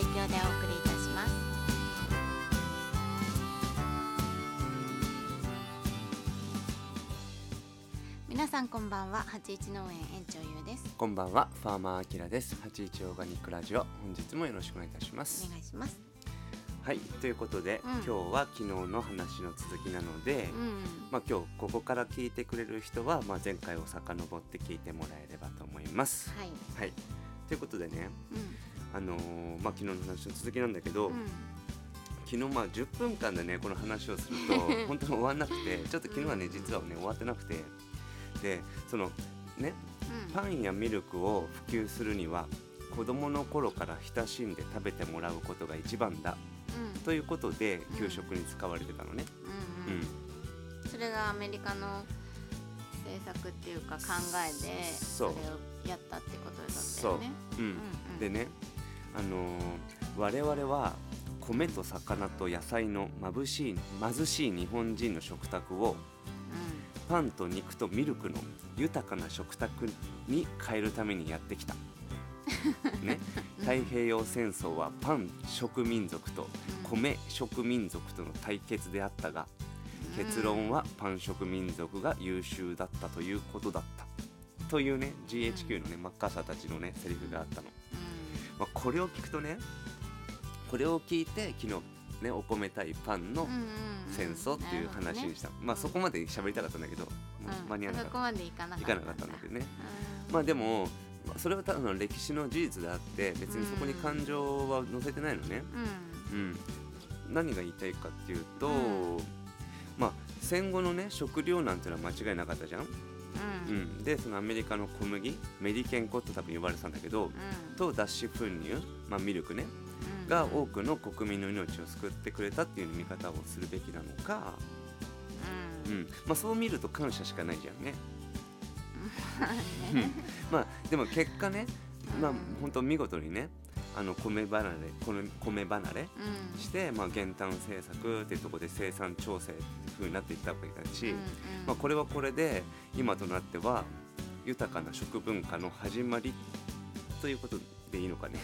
提供でお送りいたします。皆さんこんばんは。八一農園園長ゆうです。こんばんは、ファーマーあきらです。八一オーガニックラジオ、本日もよろしくお願いいたします。お。願いします。はい、ということで、うん。今日は昨日の話の続きなので、うん。まあ今日ここから聞いてくれる人は、まあ前回を遡って聞いてもらえればと思います。はい。はい、ということでね、うん。あのーまあ昨日の話の続きなんだけど、んうん。昨日まあ10分間でねこの話をすると 本当に終わんなくてちょっと昨日はね実はね終わってなくて。でそのねうん。パンやミルクを普及するには子供の頃から親しんで食べてもらうことが一番だうん。ということで給食に使われてたのね。うんうんうん、それがアメリカの政策っていうか考えでそそうれをやったってことだったよね。うん。うんうん。でね、あのー我々は米と魚と野菜の眩しい貧しい日本人の食卓をパンと肉とミルクの豊かな食卓に変えるためにやってきた。ね、太平洋戦争はパン植民族と米植民族との対決であったがうん。結論はパン植民族が優秀だったということだった。というね GHQ のねマッカーサーたちのねセリフがあったの、まあ、これを聞くとねこれを聞いて昨日ねお米対パンのうんうんうん。戦争っていう話にした、まあそこまで喋りたかったんだけど、もう間に合わなかっそこまでいかなかった。たいかなかったんだけどね。うん。まあでもまあそれはただの歴史の事実であって別にそこに感情は載せてないのね、うん。うん、何が言いたいかっていうと、うん。まあ戦後のね食糧難っていうのは間違いなかったじゃん、ううん。ん、でそのアメリカの小麦メリケン粉って多分呼ばれてたんだけど、うん。と脱脂粉乳、まあ、ミルクねうん。が多くの国民の命を救ってくれたっていう見方をするべきなのか、ううん。んまあ、そう見ると感謝しかないじゃんね。ね。まあでも結果ね、まあうん本当見事にねあの米離れ米米離れうん。して、まあ、減反政策っていうところで生産調整っていう風になっていったわけだし、まあ、これはこれで今となっては豊かな食文化の始まりということでいいのかね。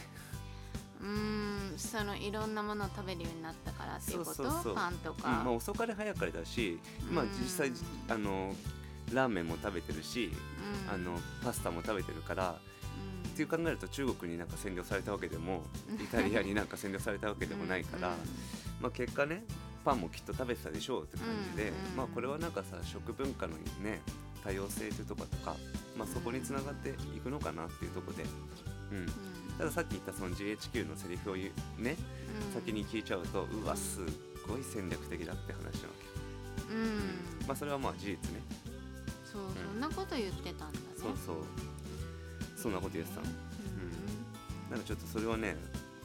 うーん。そのいろんなものを食べるようになったからっていうこと？パンとうん。か、まあ、遅かれ早かれだし、まあ、うん実際あのラーメンも食べてるし、うん。あのパスタも食べてるからうんっていう考えると中国になんか占領されたわけでもイタリアになんか占領されたわけでもないから、うんまあ、結果ねパンもきっと食べてたでしょうって感じで、うんまあ、これはなんかさ食文化のね多様性というとか、まあ、そこにつながっていくのかなっていうところで、うん、うん。たださっき言ったその GHQ のセリフを言うねうん。先に聞いちゃうとうわすっごい戦略的だって話なわけ、うん。まあそれはまあ事実ね。そううんそんなこと言ってたんだね。そうそうそんなこと言ってたの？うん。なんかちょっとそれはね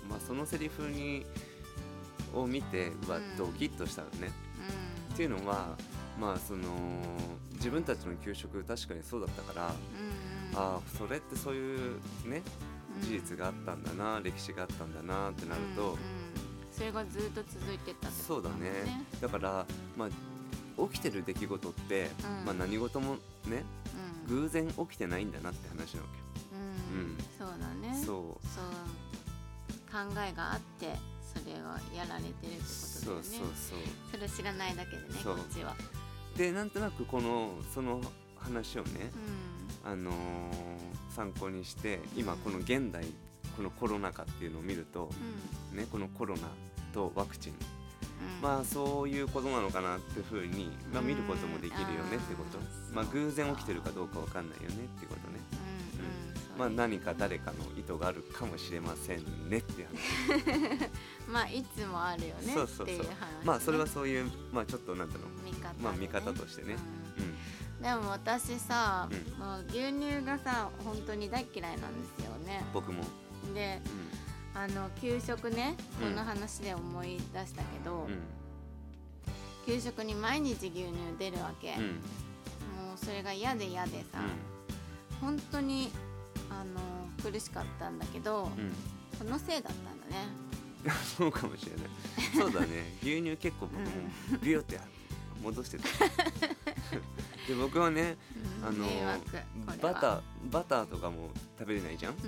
まあそのセリフにを見てうわうん。ドキッとしたのね、うん。っていうのはまあその自分たちの給食確かにそうだったから、うんああそれってそういうねうん。事実があったんだな、歴史があったんだなってなると、うんうん。それがずっと続いてったってことそうだね。だからまあ起きてる出来事って、うん。まあ何事もねうん。偶然起きてないんだなって話なわうんうんそうだね。け、そう。考えがあってそれをやられてるってことだよね。そうそうそう。それを知らないだけでねこっちは。でなんとなくこのその話をね、うあのー参考にして今この現代このコロナ禍っていうのを見ると、んうん。ね、このコロナとワクチン、うん。まあそういうことなのかなっていうふうに、まあ、うん見ることもできるよねってこと。まあ、偶然起きてるかどうかわかんないよねっていうことまあ、何か誰かの意図があるかもしれませんねっていう話。まあいつもあるよねそうそうそうっていう。話ねまあそれはそういう、まあ、ちょっとなんだろう。見方でねまあ見方としてね。うん。うんでも私さ、うん。もう牛乳がさ本当に大嫌いなんですよね。僕も、であの給食ねうんこの話で思い出したけど、うん。給食に毎日牛乳出るわけ、うん。うんもうそれが嫌で嫌でさ、本当にあの苦しかったんだけど、そのせいだったんだね。そうかもしれないそうだね。牛乳結構僕もビューって戻してた。で僕はねうんあのバターバターとかも食べれないじゃん、うん、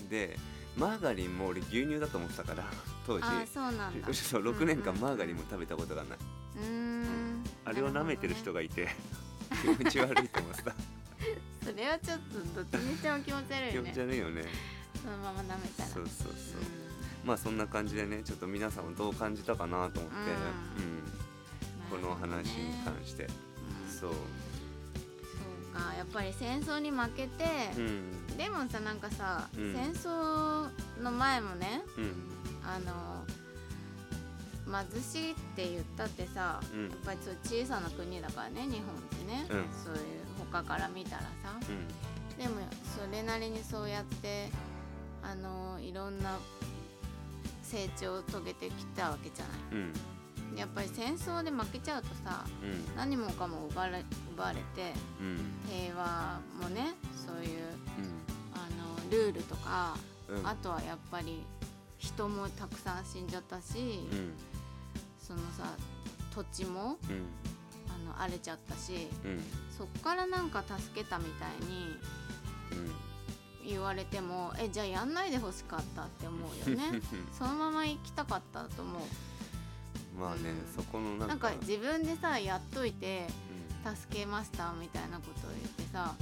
うん、でマーガリンも俺牛乳だと思ってたから 当時。そうなんだ。そう6年間うんマーガリンも食べたことがない、うーん。あれを舐めてる人ががいて気持ち悪いと思ってた。それはちょっとどっちにしても気持ち悪い気持よねち悪いよね。そのまま舐めたら。そうそうそう。まあそんな感じでねちょっと皆さんはどう感じたかなと思って、うん、この話に関して、そう。そうか。やっぱり戦争に負けて、うん。でもさなんかさ、うん。戦争の前もねうん。あの貧しいって言ったってさ、うん。やっぱりそう小さな国だからね日本ってね、うん。そういう他から見たらさうん。でもそれなりにそうやってあのいろんな成長を遂げてきたわけじゃない。うん。やっぱり戦争で負けちゃうとさうん。何もかも奪われ奪われてうん。平和もねそういうあのルールとか、あとはやっぱり人もたくさん死んじゃったし、うん。そのさ土地もの荒れちゃったしうん。そっからなんか助けたみたいに言われてもえじゃあやんないでほしかったって思うよね。そのまま行きたかったと思う。まあねそこのなんか。自分でさやっといてう助けましたみたいなことを言ってさん。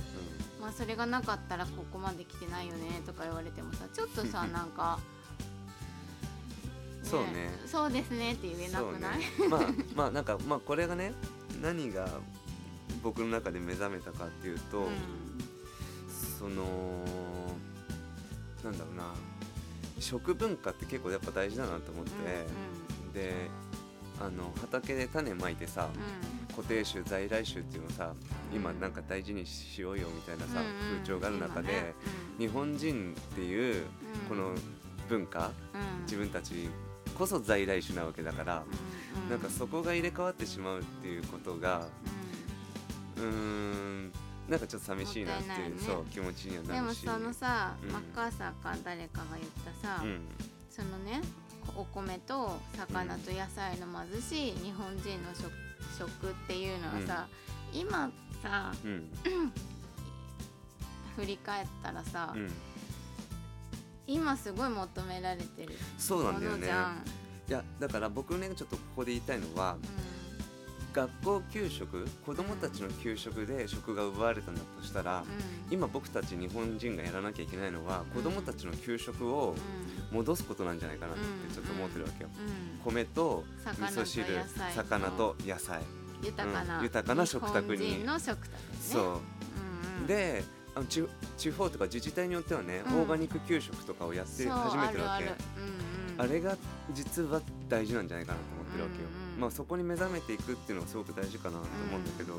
まあそれがなかったらここまで来てないよねとか言われてもさちょっとさなんか、そうね。そうですねって言えなくない、ね、まあまあなんかまあこれがね何が僕の中で目覚めたかっていうと、うん。そのなんだろうな。食文化って結構やっぱ大事だなと思って、であの畑で種まいてさ、うん。固定種在来種っていうのをさ今うん。なんか大事にしようよみたいなさ、うんうん風潮がある中で、今ね。日本人っていううん。この文化、うん。自分たちこそ在来種なわけだから、うん。なんかそこが入れ替わってしまうっていうことがうーんなんかちょっと寂しいなっていうね。そう気持ちにはなるし。そのさ、うん。マッカーサーか誰かが言ったさ、うん。そのねお米と魚と野菜の貧しい日本人の食食っていうのはさ、今さうん。振り返ったらさ、うん。今すごい求められてるそうなんだよね。ものじゃん。いやだから僕ねちょっとここで言いたいのは学校給食子供たちの給食で食が奪われたんだとしたら、うん。今僕たち日本人がやらなきゃいけないのは子供たちの給食を戻すことなんじゃないかなってちょっと思ってるわけよ。うん。米と味噌汁魚と野菜。豊かな、うん豊かな食卓に。日本人の食卓ね。そう。であの地地方とか自治体によってはね、うん。オーガニック給食とかをやって始めてるわけあれが実は大事なんじゃないかなと思ってるわけよ、うんうんまあそこに目覚めていくっていうのはすごく大事かなと思うんだけど、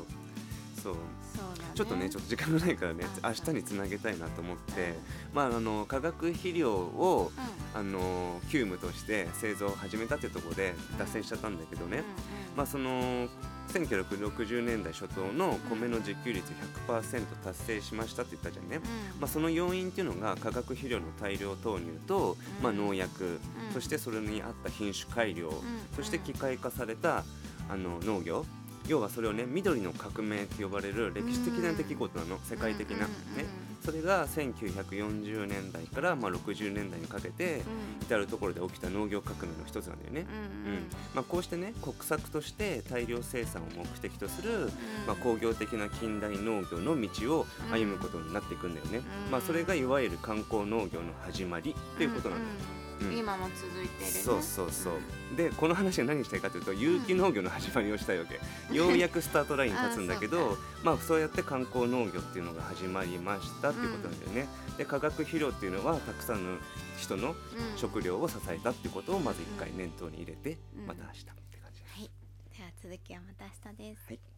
そう。そうだね。ちょっとねちょっと時間がないからね。うん。明日につなげたいなと思って、まああの化学肥料をうん。あの急務として製造を始めたってところで脱線しちゃったんだけどね、うんうん。まあその1960年代初頭の米の自給率100%達成しましたって言ったじゃんね、うん。まあ、その要因っていうのが化学肥料の大量投入と、まあ、うん農薬、うん。そしてそれに合った品種改良、ん。そして機械化されたあの農業。要はそれをね緑の革命と呼ばれる歴史的な出来事なの、世界的な、ねそれが1940年代からまあ60年代にかけて至る所で起きた農業革命の一つなんだよね。うんうん。うん。まあ、こうしてね国策として大量生産を目的とする、まあ、工業的な近代農業の道を歩むことになっていくんだよね、うん。まあ、それがいわゆる観光農業の始まりっていうことなんだよ、うんうん。今も続いてるね。そうそうそう。でこの話は何したいかというと有機農業の始まりをしたいわけ、ようやくスタートラインに立つんだけ あどまあそうやって観光農業っていうのが始まりましたっていうことなんだよね、で化学肥料っていうのはたくさんの人のうん。食料を支えたっていうことをまず一回念頭に入れて、うんまた明日って感じです、はい。では続きはまた明日です。はい